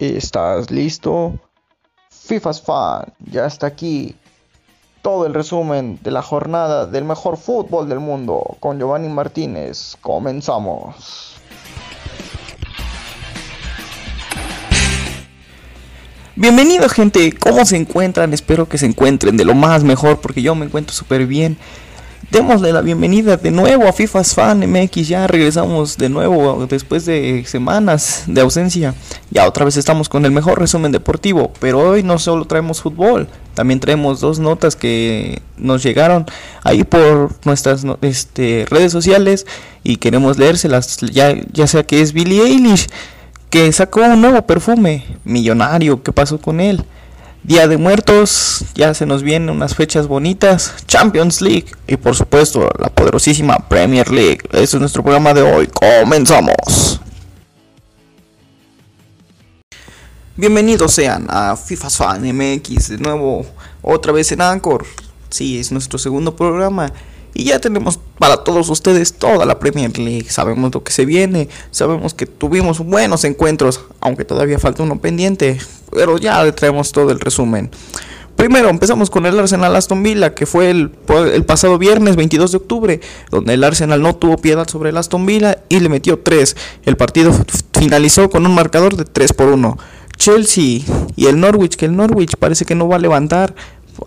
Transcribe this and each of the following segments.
¿Estás listo? FIFA's Fan, ya está aquí. Todo el resumen de la jornada del mejor fútbol del mundo con Giovanni Martínez. Comenzamos. Bienvenido gente, ¿cómo se encuentran? Espero que se encuentren de lo más mejor porque yo me encuentro súper bien. Démosle la bienvenida de nuevo a FIFA's Fan MX. Ya regresamos de nuevo después de semanas de ausencia. Ya otra vez estamos con el mejor resumen deportivo. Pero hoy no solo traemos fútbol, también traemos dos notas que nos llegaron ahí por nuestras este, redes sociales y queremos leérselas. Ya, ya sea que es Billie Eilish que sacó un nuevo perfume millonario. ¿Qué pasó con él? Día de Muertos, ya se nos vienen unas fechas bonitas, Champions League y por supuesto la poderosísima Premier League. Ese es nuestro programa de hoy, comenzamos. Bienvenidos sean a FIFA Fan MX, de nuevo otra vez en Anchor. Sí, es nuestro segundo programa y ya tenemos para todos ustedes toda la Premier League. Sabemos lo que se viene. Sabemos que tuvimos buenos encuentros, aunque todavía falta uno pendiente. Pero ya le traemos todo el resumen. Primero empezamos con el Arsenal Aston Villa, que fue el, el, pasado viernes 22 de octubre, donde el Arsenal no tuvo piedad sobre el Aston Villa y le metió 3. El partido finalizó con un marcador de 3 por 1. Chelsea y el Norwich, que el Norwich parece que no va a levantar,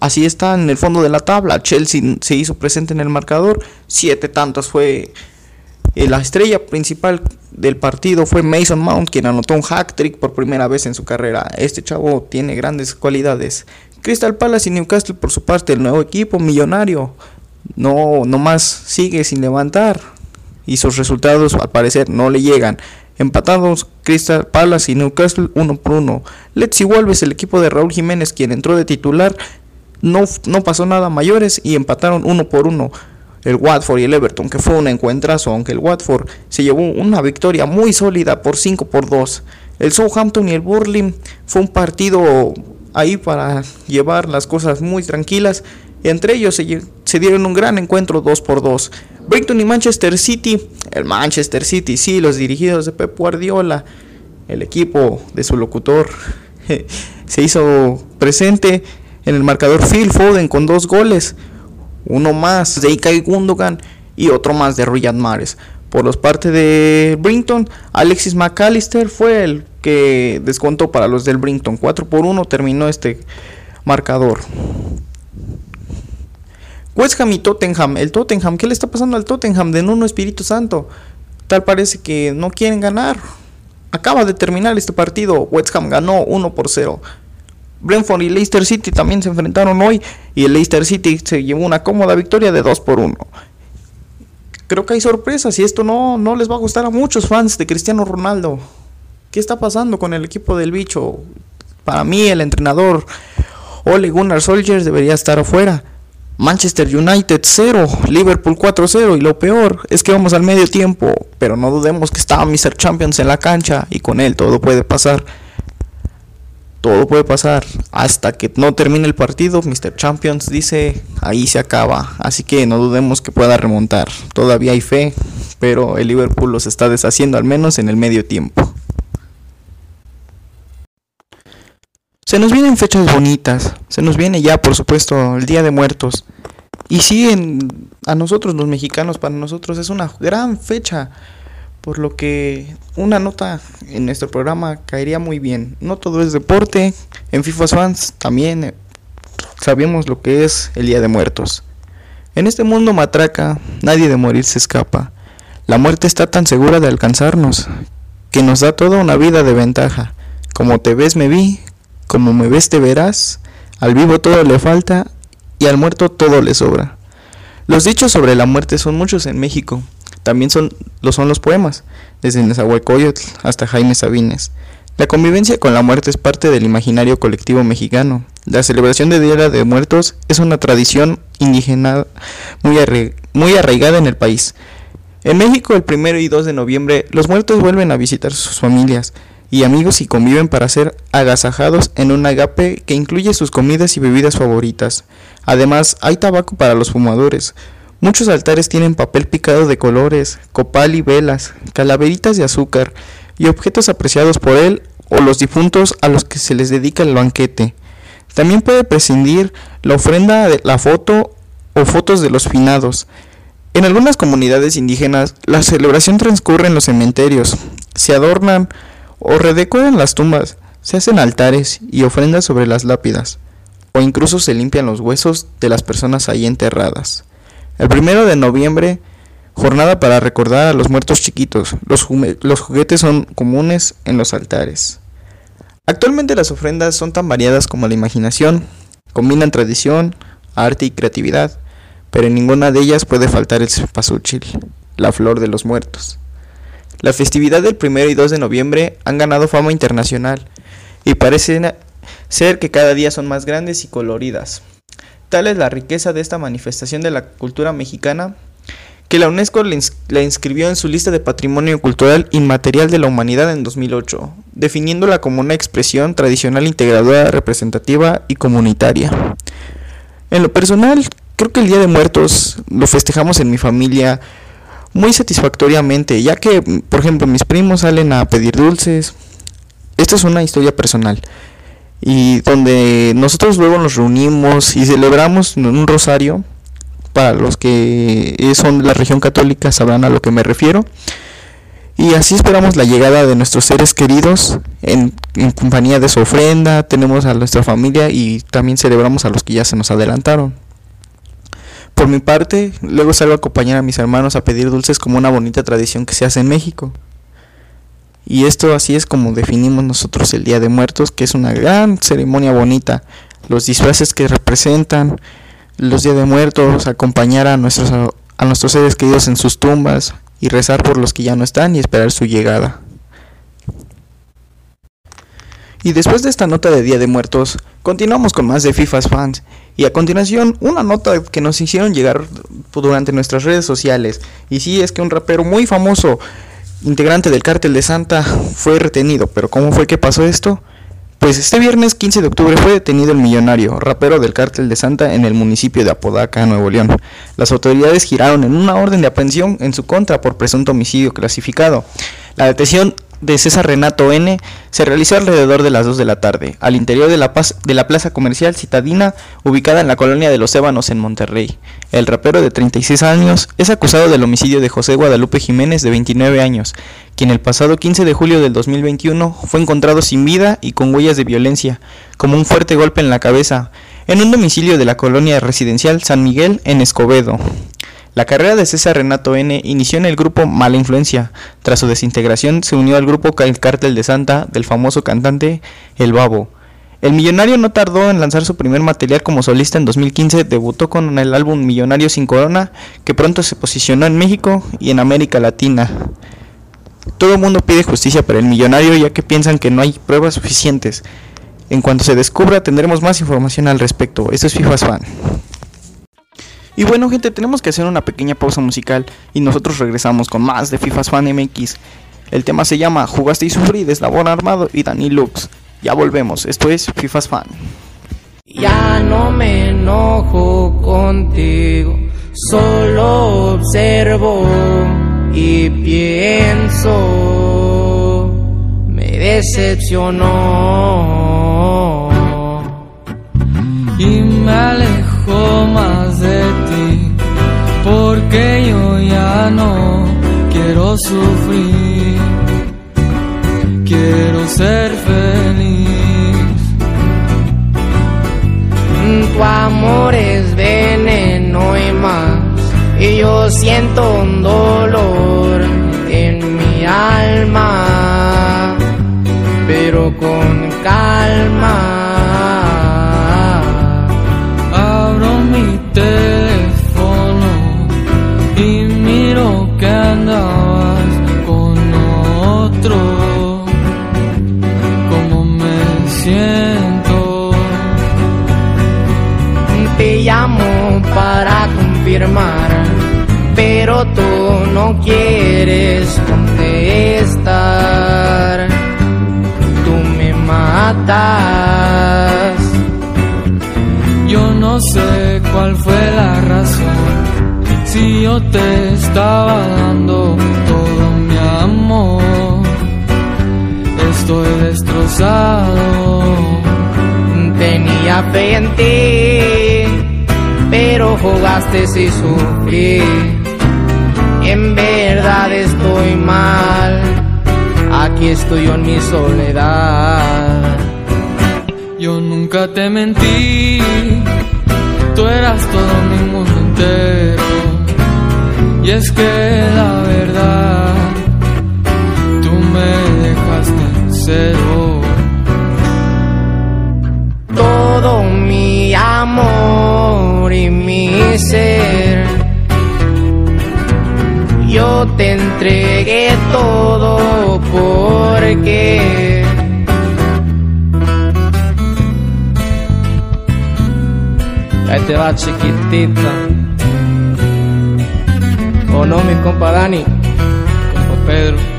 así está en el fondo de la tabla. Chelsea se hizo presente en el marcador. Siete tantos fue eh, la estrella principal del partido fue Mason Mount, quien anotó un hack trick por primera vez en su carrera. Este chavo tiene grandes cualidades. Crystal Palace y Newcastle, por su parte, el nuevo equipo millonario, no, no más sigue sin levantar. Y sus resultados, al parecer, no le llegan. Empatados Crystal Palace y Newcastle uno por uno. Let's Wolves, el equipo de Raúl Jiménez, quien entró de titular, no, no pasó nada mayores y empataron uno por uno el Watford y el Everton, que fue un encuentrazo, aunque el Watford se llevó una victoria muy sólida por 5 por 2. El Southampton y el Burley fue un partido ahí para llevar las cosas muy tranquilas. Entre ellos se, dieron un gran encuentro 2 por 2. Brighton y Manchester City, el Manchester City, sí, los dirigidos de Pep Guardiola, el equipo de su locutor, se hizo presente en el marcador Phil Foden con dos goles, uno más de Ikai Gundogan y otro más de Riyad Mahrez. Por los partes de Brinton, Alexis McAllister fue el que descontó para los del Brinton. 4 por 1 terminó este marcador. West Ham y Tottenham. El Tottenham, ¿qué le está pasando al Tottenham de Nuno Espíritu Santo? Tal parece que no quieren ganar. Acaba de terminar este partido. West Ham ganó 1 por 0. Brentford y Leicester City también se enfrentaron hoy y el Leicester City se llevó una cómoda victoria de 2 por 1. Creo que hay sorpresas y esto no, no les va a gustar a muchos fans de Cristiano Ronaldo. ¿Qué está pasando con el equipo del bicho? Para mí el entrenador Ole Gunnar Solskjaer debería estar afuera. Manchester United 0, Liverpool 4-0 y lo peor es que vamos al medio tiempo, pero no dudemos que estaba Mr. Champions en la cancha y con él todo puede pasar todo puede pasar. Hasta que no termine el partido, Mr. Champions dice, ahí se acaba. Así que no dudemos que pueda remontar. Todavía hay fe, pero el Liverpool los está deshaciendo al menos en el medio tiempo. Se nos vienen fechas bonitas. Se nos viene ya, por supuesto, el Día de Muertos. Y siguen a nosotros los mexicanos, para nosotros es una gran fecha por lo que una nota en nuestro programa caería muy bien. No todo es deporte, en FIFA Fans también eh, sabemos lo que es el Día de Muertos. En este mundo matraca, nadie de morir se escapa. La muerte está tan segura de alcanzarnos, que nos da toda una vida de ventaja. Como te ves me vi, como me ves te verás, al vivo todo le falta y al muerto todo le sobra. Los dichos sobre la muerte son muchos en México, también son, lo son los poemas, desde Nezahualcóyotl hasta Jaime Sabines. La convivencia con la muerte es parte del imaginario colectivo mexicano. La celebración de Día de Muertos es una tradición indígena muy, arraigada en el país. En México, el 1 y 2 de noviembre, los muertos vuelven a visitar sus familias y amigos y conviven para ser agasajados en un agape que incluye sus comidas y bebidas favoritas. Además, hay tabaco para los fumadores, Muchos altares tienen papel picado de colores, copal y velas, calaveritas de azúcar y objetos apreciados por él o los difuntos a los que se les dedica el banquete. También puede prescindir la ofrenda de la foto o fotos de los finados. En algunas comunidades indígenas, la celebración transcurre en los cementerios. Se adornan o redecoran las tumbas, se hacen altares y ofrendas sobre las lápidas, o incluso se limpian los huesos de las personas ahí enterradas. El primero de noviembre, jornada para recordar a los muertos chiquitos. Los, juguetes son comunes en los altares. Actualmente las ofrendas son tan variadas como la imaginación, combinan tradición, arte y creatividad, pero en ninguna de ellas puede faltar el cempasúchil, la flor de los muertos. La festividad del 1 y 2 de noviembre han ganado fama internacional y parecen ser que cada día son más grandes y coloridas. Tal es la riqueza de esta manifestación de la cultura mexicana que la UNESCO la inscribió en su lista de Patrimonio Cultural Inmaterial de la Humanidad en 2008, definiéndola como una expresión tradicional integradora, representativa y comunitaria. En lo personal, creo que el Día de Muertos lo festejamos en mi familia muy satisfactoriamente, ya que, por ejemplo, mis primos salen a pedir dulces. Esta es una historia personal y donde nosotros luego nos reunimos y celebramos en un rosario para los que son de la región católica sabrán a lo que me refiero. Y así esperamos la llegada de nuestros seres queridos en, compañía de su ofrenda, tenemos a nuestra familia y también celebramos a los que ya se nos adelantaron. Por mi parte, luego salgo a acompañar a mis hermanos a pedir dulces como una bonita tradición que se hace en México. Y esto así es como definimos nosotros el Día de Muertos, que es una gran ceremonia bonita. Los disfraces que representan, los días de muertos, acompañar a nuestros, a nuestros seres queridos en sus tumbas y rezar por los que ya no están y esperar su llegada. Y después de esta nota de Día de Muertos, continuamos con más de FIFA's Fans. Y a continuación, una nota que nos hicieron llegar durante nuestras redes sociales. Y sí, es que un rapero muy famoso, integrante del cártel de Santa, fue retenido. Pero ¿cómo fue que pasó esto? Pues este viernes 15 de octubre fue detenido el millonario, rapero del cártel de Santa en el municipio de Apodaca, Nuevo León. Las autoridades giraron en una orden de aprehensión en su contra por presunto homicidio clasificado. La detención de César Renato N. se realizó alrededor de las 2 de la tarde, al interior de la, paz, de la plaza comercial citadina ubicada en la colonia de Los Ébanos en Monterrey. El rapero de 36 años es acusado del homicidio de José Guadalupe Jiménez de 29 años, quien el pasado 15 de julio del 2021 fue encontrado sin vida y con huellas de violencia, como un fuerte golpe en la cabeza, en un domicilio de la colonia residencial San Miguel en Escobedo. La carrera de César Renato N. inició en el grupo Mala Influencia. Tras su desintegración se unió al grupo El Cártel de Santa del famoso cantante El Babo. El millonario no tardó en lanzar su primer material como solista en 2015, debutó con el álbum Millonario sin Corona, que pronto se posicionó en México y en América Latina. Todo el mundo pide justicia para el millonario ya que piensan que no hay pruebas suficientes. En cuanto se descubra tendremos más información al respecto. Esto es FIFA's Fan. Y bueno gente, tenemos que hacer una pequeña pausa musical y nosotros regresamos con más de FIFA's Fan MX. El tema se llama Jugaste y sufrí de Eslabón Armado y Dani Lux. Ya volvemos, esto es FIFA's Fan. Ya no me enojo contigo, solo observo y pienso, me decepcionó alejo más de ti, porque yo ya no quiero sufrir, quiero ser feliz. Tu amor es veneno y más, y yo siento un dolor no quieres contestar. Tú me matas yo no sé cuál fue la razón. Si yo te estaba dando todo mi amor, esto estoy destrozado. Tenía fe en ti, pero jugaste y sufrí. En verdad estoy mal, aquí estoy yo en mi soledad. Yo nunca te mentí, tú eras todo mi mundo entero. Y es que la verdad, tú me dejaste en cero. Todo mi amor y mi ser, te entregué todo porque Ahí te va chiquitita. O no, mi compa Dani, compa Pedro.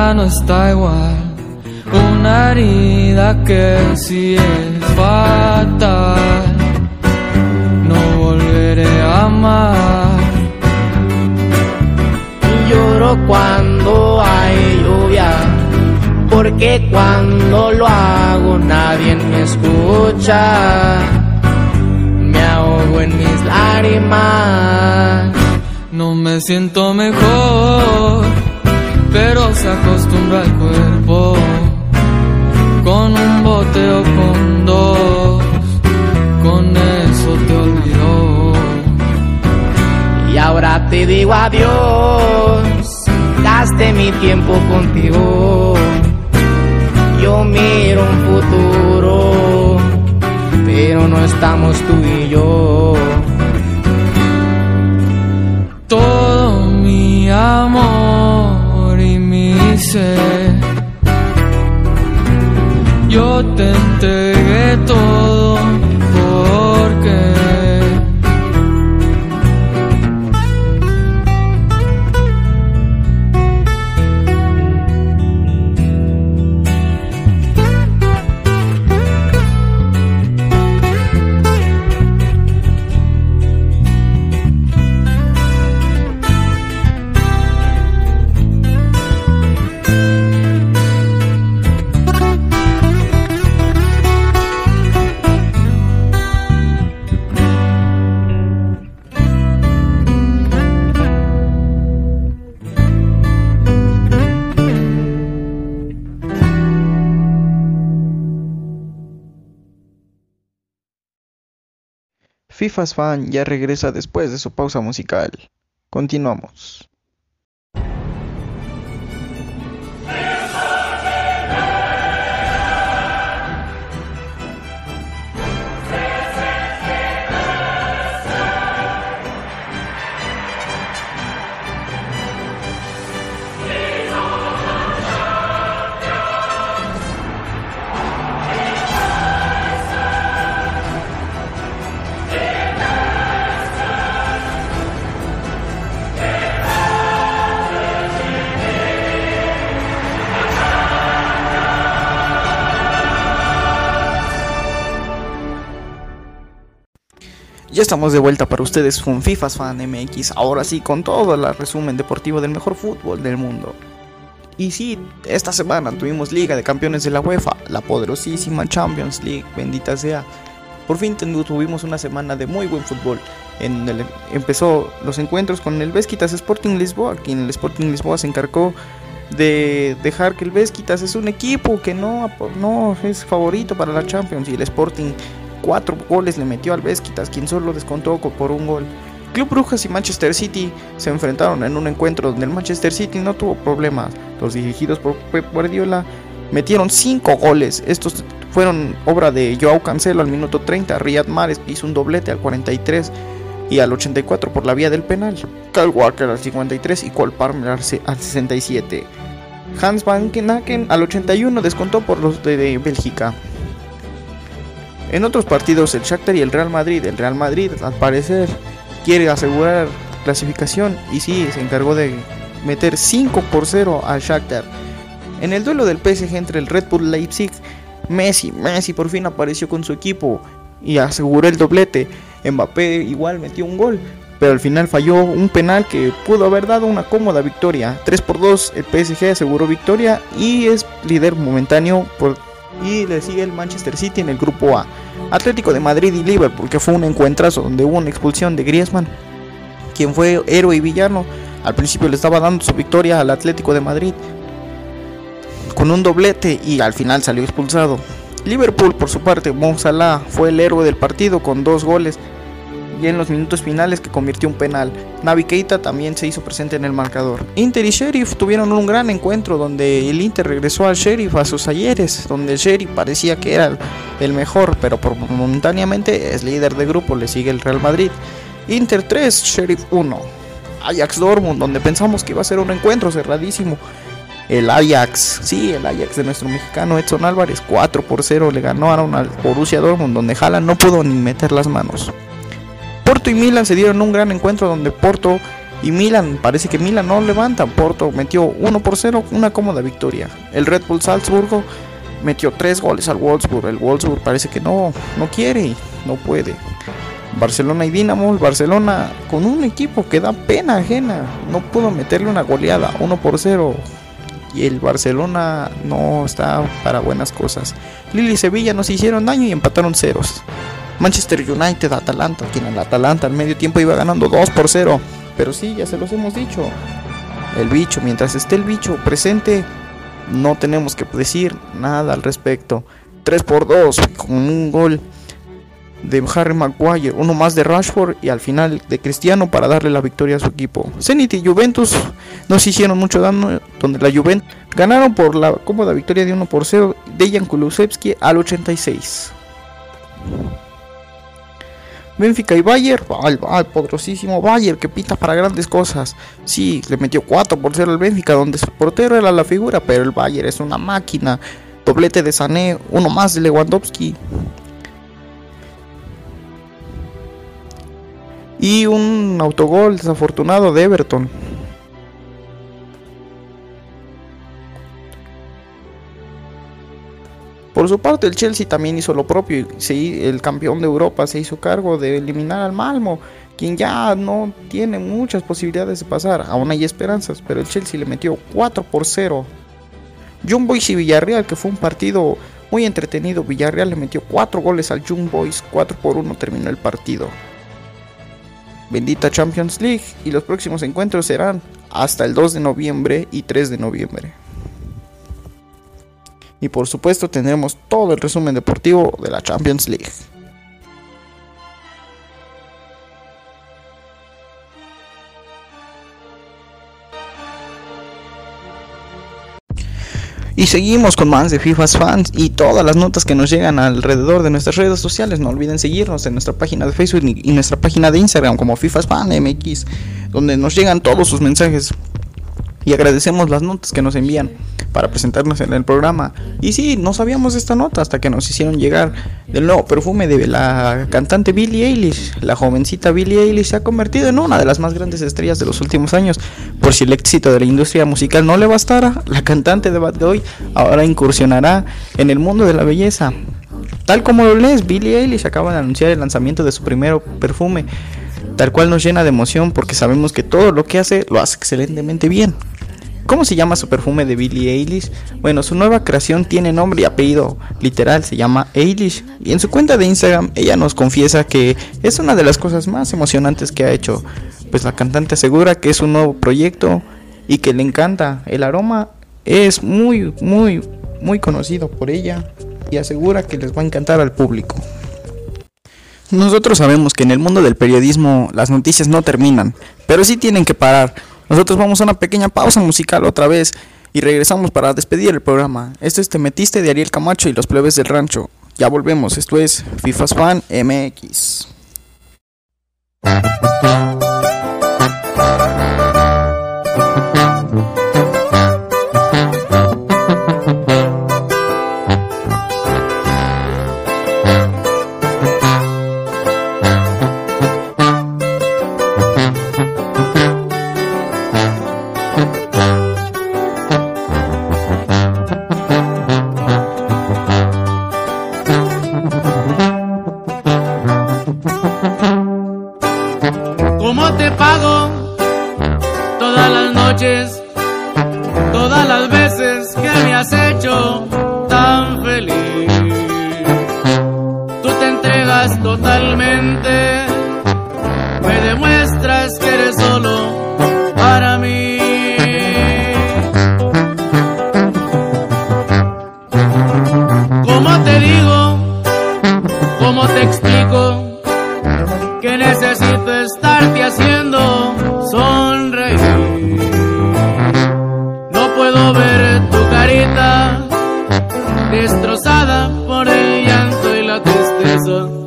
Ya no está igual. Una herida que sí es fatal. No volveré a amar. lloro cuando hay lluvia, porque cuando lo hago nadie me escucha. Me ahogo en mis lágrimas. No me siento mejor, pero se acostumbra el cuerpo. Con un bote o con dos, con eso te olvidó. Y ahora te digo adiós, gaste mi tiempo contigo. Yo miro un futuro, pero no estamos tú y yo. Ser, yo te entregué todo FIFA's Fan ya regresa después de su pausa musical. Continuamos. Estamos de vuelta para ustedes con FIFA's Fan MX, ahora sí con todo el resumen deportivo del mejor fútbol del mundo. Y sí, esta semana tuvimos Liga de Campeones de la UEFA, la poderosísima Champions League, bendita sea. Por fin tuvimos una semana de muy buen fútbol. El- empezó los encuentros con el Vesquitas Sporting Lisboa, quien el Sporting Lisboa se encargó de dejar que el Vesquitas es un equipo que no es favorito para la Champions y el Sporting cuatro goles le metió al Vesquitas, quien solo descontó co- por un gol. Club Brujas y Manchester City se enfrentaron en un encuentro donde el Manchester City no tuvo problemas. Los dirigidos por Pep Guardiola metieron cinco goles. Estos fueron obra de Joao Cancelo al minuto 30, Riyad Mahrez hizo un doblete al 43 y al 84 por la vía del penal. Kyle Walker al 53 y Cole Palmer al se- al 67. Hans Van Kenaken al 81 descontó por los de Bélgica. En otros partidos, el Shakhtar y el Real Madrid. El Real Madrid, al parecer, quiere asegurar clasificación y sí, se encargó de meter 5 por 0 al Shakhtar. En el duelo del PSG entre el Red Bull Leipzig, Messi, Messi por fin apareció con su equipo y aseguró el doblete. Mbappé igual metió un gol, pero al final falló un penal que pudo haber dado una cómoda victoria. 3 por 2 el PSG aseguró victoria y es líder momentáneo por, y le sigue el Manchester City en el grupo A. Atlético de Madrid y Liverpool, que fue un encuentrazo donde hubo una expulsión de Griezmann, quien fue héroe y villano. Al principio le estaba dando su victoria al Atlético de Madrid con un doblete y al final salió expulsado. Liverpool, por su parte, Mo fue el héroe del partido con dos goles y en los minutos finales que convirtió un penal. Navi Keita también se hizo presente en el marcador. Inter y Sheriff tuvieron un gran encuentro donde el Inter regresó al Sheriff a sus ayeres, donde Sheriff parecía que era el mejor, pero por momentáneamente es líder de grupo, le sigue el Real Madrid. Inter 3, Sheriff 1. Ajax Dortmund, donde pensamos que iba a ser un encuentro cerradísimo. El Ajax, sí, el Ajax de nuestro mexicano Edson Álvarez, 4 por 0 le ganaron al Borussia Dortmund, donde Haaland no pudo ni meter las manos. Porto y Milan se dieron un gran encuentro donde Porto y Milan, parece que Milan no levantan. Porto metió 1 por 0, una cómoda victoria. El Red Bull Salzburgo metió 3 goles al Wolfsburg. El Wolfsburg parece que no, no quiere, no puede. Barcelona y Dinamo, el Barcelona con un equipo que da pena ajena, no pudo meterle una goleada, 1 por 0. Y el Barcelona no está para buenas cosas. Lili y Sevilla nos hicieron daño y empataron ceros. Manchester United, Atalanta, quien el Atalanta al medio tiempo iba ganando 2 por 0. Pero sí, ya se los hemos dicho. El bicho, mientras esté el bicho presente, no tenemos que decir nada al respecto. 3 por 2 con un gol de Harry Maguire, uno más de Rashford y al final de Cristiano para darle la victoria a su equipo. Zenit y Juventus no se hicieron mucho daño, donde la Juventus ganaron por la cómoda victoria de 1 por 0 de Jan Kulusevski al 86. Benfica y Bayer, al, poderosísimo Bayer que pita para grandes cosas. Sí, le metió 4 por 0 al Benfica, donde su portero era la figura, pero el Bayer es una máquina. Doblete de Sané, uno más de Lewandowski. Y un autogol desafortunado de Everton. Por su parte, el Chelsea también hizo lo propio. el campeón de Europa se hizo cargo de eliminar al Malmo, quien ya no tiene muchas posibilidades de pasar. Aún hay esperanzas, pero el Chelsea le metió 4 por 0. Young Boys y Villarreal, que fue un partido muy entretenido. Villarreal le metió 4 goles al Young Boys, 4 por 1 terminó el partido. Bendita Champions League y los próximos encuentros serán hasta el 2 de noviembre y 3 de noviembre. Y por supuesto tendremos todo el resumen deportivo de la Champions League. Y seguimos con más de FIFA's Fans y todas las notas que nos llegan alrededor de nuestras redes sociales. No olviden seguirnos en nuestra página de Facebook y nuestra página de Instagram como FIFA's Fan MX, donde nos llegan todos sus mensajes y agradecemos las notas que nos envían para presentarnos en el programa. Y sí, no sabíamos esta nota hasta que nos hicieron llegar del nuevo perfume de la cantante Billie Eilish. La jovencita Billie Eilish se ha convertido en una de las más grandes estrellas de los últimos años. Por si el éxito de la industria musical no le bastara, la cantante de Bad hoy ahora incursionará en el mundo de la belleza. Tal como lo lees, Billie Eilish acaba de anunciar el lanzamiento de su primer perfume tal cual nos llena de emoción porque sabemos que todo lo que hace lo hace excelentemente bien. ¿Cómo se llama su perfume de Billie Eilish? Bueno, su nueva creación tiene nombre y apellido literal, se llama Eilish. Y en su cuenta de Instagram ella nos confiesa que es una de las cosas más emocionantes que ha hecho. Pues la cantante asegura que es un nuevo proyecto y que le encanta. El aroma es muy, muy, muy conocido por ella y asegura que les va a encantar al público. Nosotros sabemos que en el mundo del periodismo las noticias no terminan, pero sí tienen que parar. Nosotros vamos a una pequeña pausa musical otra vez y regresamos para despedir el programa. Esto es Te Metiste de Ariel Camacho y los plebes del rancho. Ya volvemos, esto es FIFA's Fan MX. Destrozada por el llanto y la tristeza,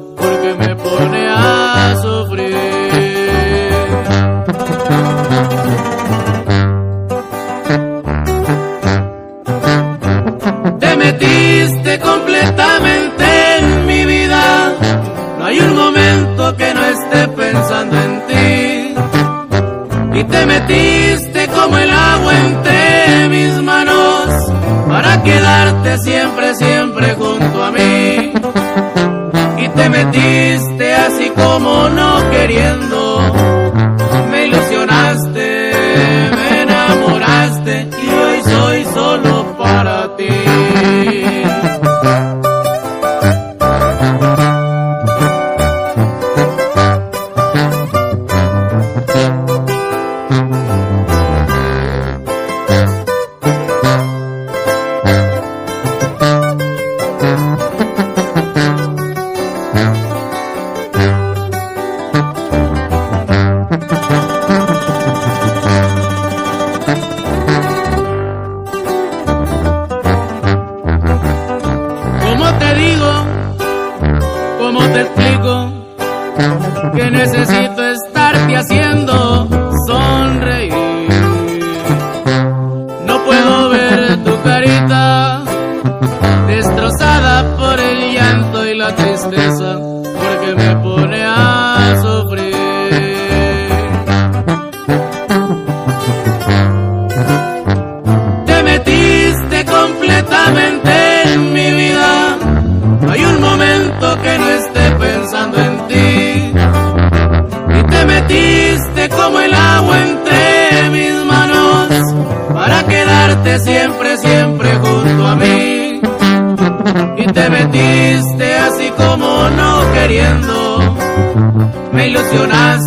siempre, siempre junto a mí. Y te metiste así como no queriendo.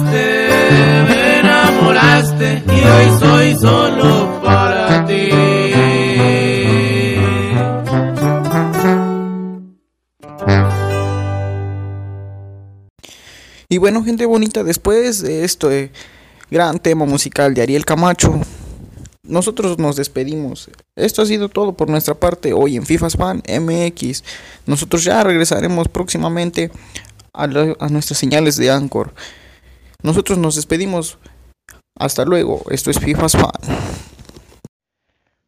Me enamoraste y hoy soy solo para ti. Y bueno, gente bonita, después de este gran tema musical de Ariel Camacho, nosotros nos despedimos. Esto ha sido todo por nuestra parte hoy en FIFA Fan MX. Nosotros ya regresaremos próximamente a, nuestras señales de Anchor. Nosotros nos despedimos. Hasta luego. Esto es FIFA Fan.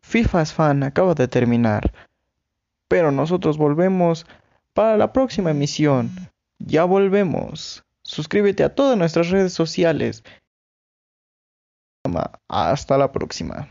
FIFA's Fan acaba de terminar, pero nosotros volvemos para la próxima emisión. Ya volvemos. Suscríbete a todas nuestras redes sociales. Hasta la próxima.